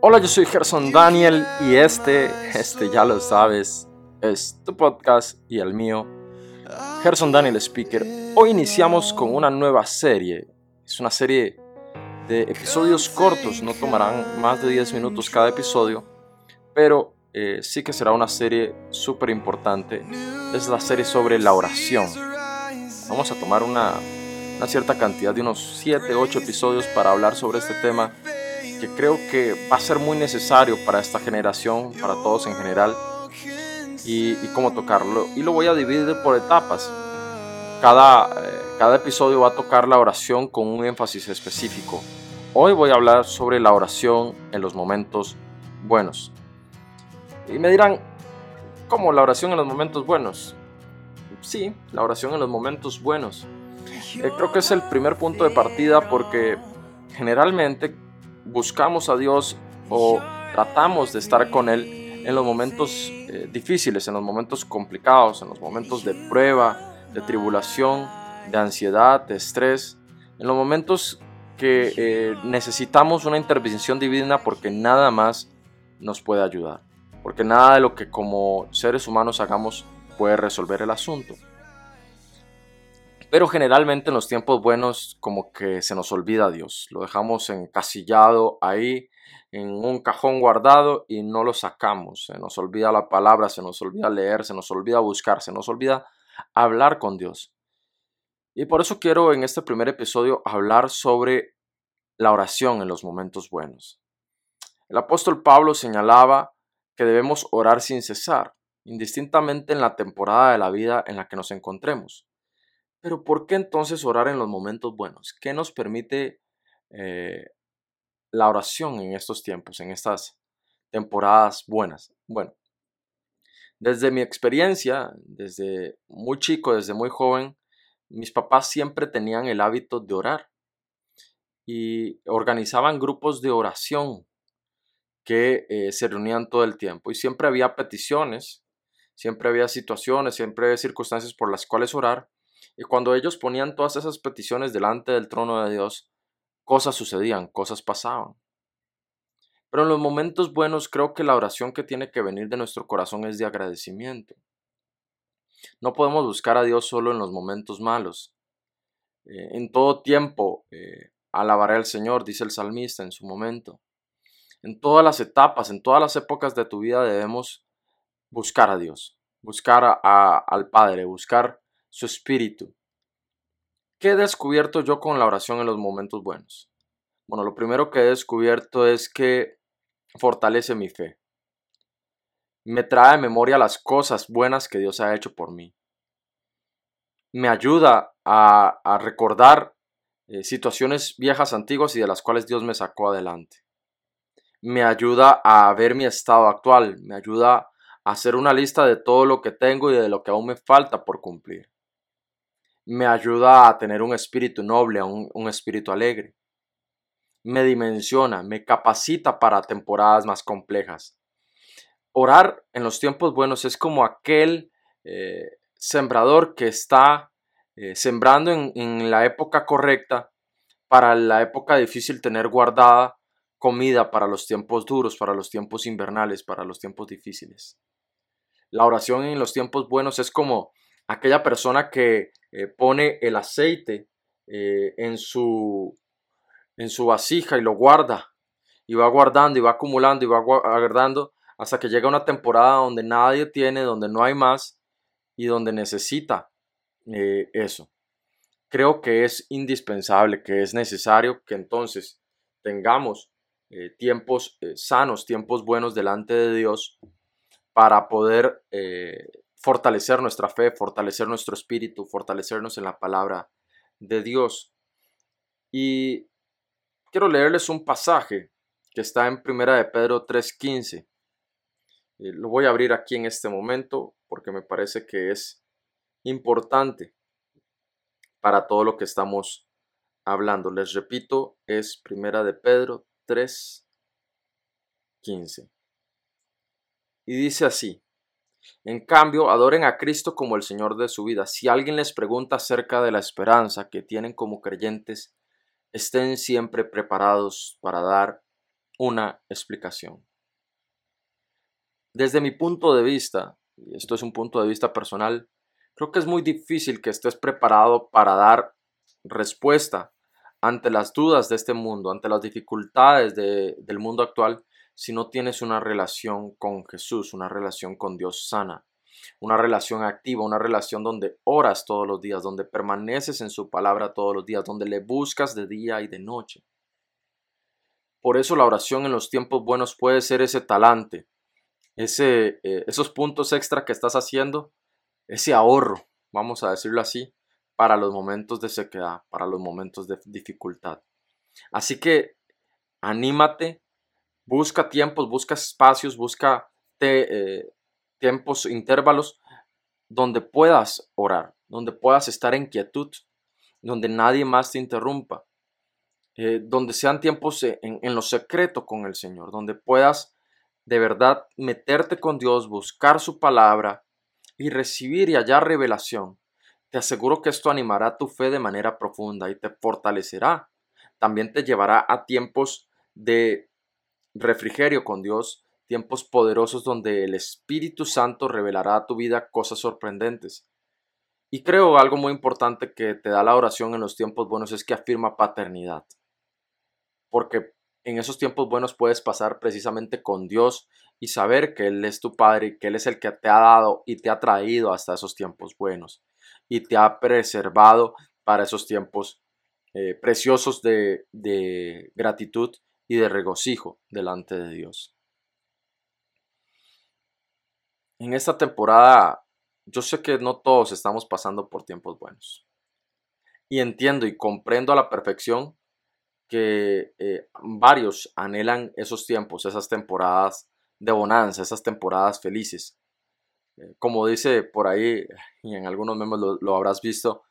Hola, yo soy Gerson Daniel y este, este ya lo sabes, es tu podcast y el mío, Gerson Daniel Speaker. Hoy iniciamos con una nueva serie. Es una serie de episodios cortos, no tomarán más de 10 minutos cada episodio, pero eh, sí que será una serie súper importante. Es la serie sobre la oración. Vamos a tomar una, una cierta cantidad de unos 7, 8 episodios para hablar sobre este tema que creo que va a ser muy necesario para esta generación, para todos en general, y, cómo tocarlo. Y lo voy a dividir por etapas. Cada, eh, cada episodio va a tocar la oración con un énfasis específico. Hoy voy a hablar sobre la oración en los momentos buenos. Y me dirán, ¿cómo la oración en los momentos buenos? Sí, la oración en los momentos buenos. Eh, creo que es el primer punto de partida porque generalmente buscamos a Dios o tratamos de estar con Él en los momentos eh, difíciles, en los momentos complicados, en los momentos de prueba, de tribulación, de ansiedad, de estrés, en los momentos que eh, necesitamos una intervención divina porque nada más nos puede ayudar, porque nada de lo que como seres humanos hagamos puede resolver el asunto. Pero generalmente en los tiempos buenos como que se nos olvida Dios, lo dejamos encasillado ahí en un cajón guardado y no lo sacamos, se nos olvida la palabra, se nos olvida leer, se nos olvida buscar, se nos olvida hablar con Dios. Y por eso quiero en este primer episodio hablar sobre la oración en los momentos buenos. El apóstol Pablo señalaba que debemos orar sin cesar, indistintamente en la temporada de la vida en la que nos encontremos. Pero ¿por qué entonces orar en los momentos buenos? ¿Qué nos permite eh, la oración en estos tiempos, en estas temporadas buenas? Bueno, desde mi experiencia, desde muy chico, desde muy joven, mis papás siempre tenían el hábito de orar y organizaban grupos de oración que eh, se reunían todo el tiempo y siempre había peticiones, siempre había situaciones, siempre había circunstancias por las cuales orar y cuando ellos ponían todas esas peticiones delante del trono de Dios, cosas sucedían, cosas pasaban. Pero en los momentos buenos creo que la oración que tiene que venir de nuestro corazón es de agradecimiento. No podemos buscar a Dios solo en los momentos malos. Eh, en todo tiempo eh, alabaré al Señor, dice el salmista en su momento. En todas las etapas, en todas las épocas de tu vida debemos buscar a Dios, buscar al Padre, buscar su espíritu. ¿Qué he descubierto yo con la oración en los momentos buenos? Bueno, lo primero que he descubierto es que fortalece mi fe. Me trae a memoria las cosas buenas que Dios ha hecho por mí. Me ayuda a, recordar eh, situaciones viejas, antiguas y de las cuales Dios me sacó adelante. Me ayuda a ver mi estado actual. Me ayuda a hacer una lista de todo lo que tengo y de lo que aún me falta por cumplir me ayuda a tener un espíritu noble, un, espíritu alegre. Me dimensiona, me capacita para temporadas más complejas. Orar en los tiempos buenos es como aquel eh, sembrador que está eh, sembrando en, en la época correcta para la época difícil tener guardada comida para los tiempos duros, para los tiempos invernales, para los tiempos difíciles. La oración en los tiempos buenos es como aquella persona que eh, pone el aceite eh, en, su, en su vasija y lo guarda y va guardando y va acumulando y va guardando hasta que llega una temporada donde nadie tiene, donde no hay más y donde necesita eh, eso. Creo que es indispensable, que es necesario que entonces tengamos tiempos sanos, tiempos buenos delante de Dios para poder fortalecer nuestra fe, fortalecer nuestro espíritu, fortalecernos en la palabra de Dios. Y quiero leerles un pasaje que está en Primera de Pedro 3:15. Eh, lo voy a abrir aquí en este momento porque me parece que es importante para todo lo que estamos hablando. Les repito, es Primera de Pedro 3:15. Y dice así: En cambio, adoren a Cristo como el Señor de su vida. Si alguien les pregunta acerca de la esperanza que tienen como creyentes, estén siempre preparados para dar una explicación. Desde mi punto de vista, y esto es un punto de vista personal, creo que es muy difícil que estés preparado para dar respuesta ante las dudas de este mundo, ante las dificultades del mundo actual, si no tienes una relación con Jesús, una relación con Dios sana, una relación activa, una relación donde oras todos los días, donde permaneces en su palabra todos los días, donde le buscas de día y de noche. Por eso la oración en los tiempos buenos puede ser ese talante, ese, eh, esos puntos extra que estás haciendo, ese ahorro, vamos a decirlo así, para los momentos de sequedad, para los momentos de dificultad. Así que anímate, busca tiempos, busca espacios, busca eh, tiempos, intervalos donde puedas orar, donde puedas estar en quietud, donde nadie más te interrumpa, eh, donde sean tiempos en, en lo secreto con el Señor, donde puedas de verdad meterte con Dios, buscar su palabra y recibir y hallar revelación. Te aseguro que esto animará tu fe de manera profunda y te fortalecerá. También te llevará a tiempos de refrigerio con Dios, tiempos poderosos donde el Espíritu Santo revelará a tu vida cosas sorprendentes. Y creo algo muy importante que te da la oración en los tiempos buenos es que afirma paternidad. Porque en esos tiempos buenos puedes pasar precisamente con Dios y saber que Él es tu Padre y que Él es el que te ha dado y te ha traído hasta esos tiempos buenos y te ha preservado para esos tiempos eh, preciosos de, de gratitud y de regocijo delante de Dios. En esta temporada yo sé que no todos estamos pasando por tiempos buenos. Y entiendo y comprendo a la perfección que eh, varios anhelan esos tiempos, esas temporadas de bonanza, esas temporadas felices. Eh, como dice por ahí, y en algunos memes lo, habrás visto,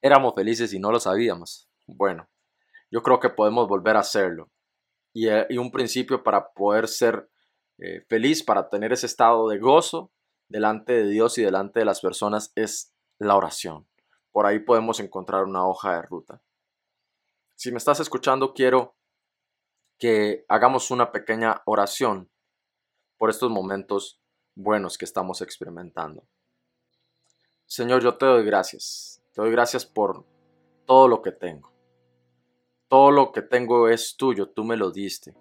éramos felices y no lo sabíamos. Bueno, yo creo que podemos volver a hacerlo. Y, eh, un principio para poder ser feliz, para tener ese estado de gozo delante de Dios y delante de las personas es la oración. Por ahí podemos encontrar una hoja de ruta. Si me estás escuchando, quiero que hagamos una pequeña oración por estos momentos buenos que estamos experimentando. Señor, yo te doy gracias. Te doy gracias por todo lo que tengo. Todo lo que tengo es tuyo, tú me lo diste.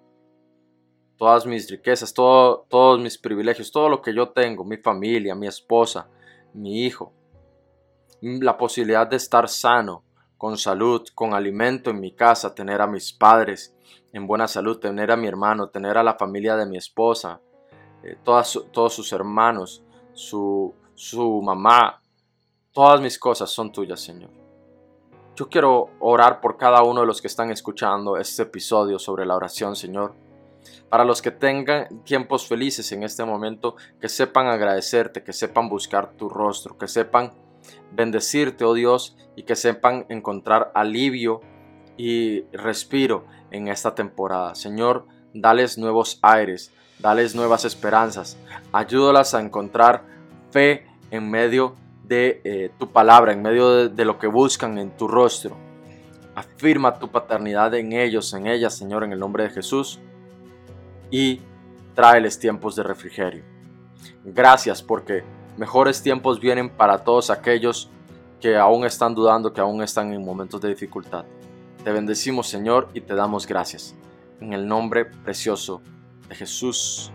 Todas mis riquezas, todos mis privilegios, todo lo que yo tengo, mi familia, mi esposa, mi hijo, la posibilidad de estar sano, con salud, con alimento en mi casa, tener a mis padres en buena salud, tener a mi hermano, tener a la familia de mi esposa, eh, todos sus hermanos, su, su mamá, todas mis cosas son tuyas, Señor. Yo quiero orar por cada uno de los que están escuchando este episodio sobre la oración, Señor. Para los que tengan tiempos felices en este momento, que sepan agradecerte, que sepan buscar tu rostro, que sepan bendecirte, oh Dios, y que sepan encontrar alivio y respiro en esta temporada. Señor, dales nuevos aires, dales nuevas esperanzas, ayúdalas a encontrar fe en medio de eh, tu palabra, en medio de, lo que buscan en tu rostro. Afirma tu paternidad en ellos, en ellas, Señor, en el nombre de Jesús. Y tráeles tiempos de refrigerio. Gracias porque mejores tiempos vienen para todos aquellos que aún están dudando, que aún están en momentos de dificultad. Te bendecimos Señor y te damos gracias. En el nombre precioso de Jesús.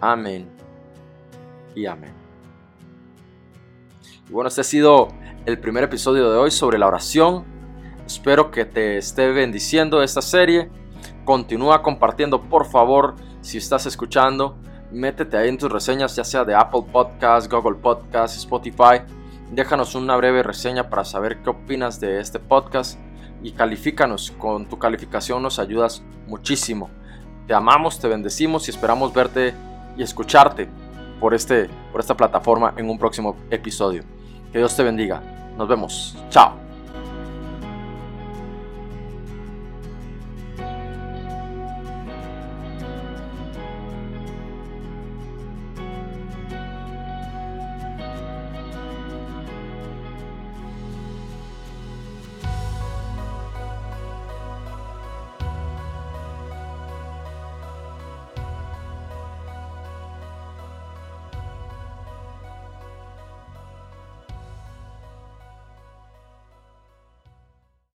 Amén y amén. Y bueno, este ha sido el primer episodio de hoy sobre la oración. Espero que te esté bendiciendo esta serie. Continúa compartiendo, por favor, si estás escuchando métete ahí en tus reseñas, ya sea de Apple Podcast, Google Podcast, Spotify. Déjanos una breve reseña para saber qué opinas de este podcast y califícanos. Con tu calificación nos ayudas muchísimo. Te amamos, te bendecimos y esperamos verte y escucharte por, este, por esta plataforma en un próximo episodio. Que Dios te bendiga. Nos vemos. Chao.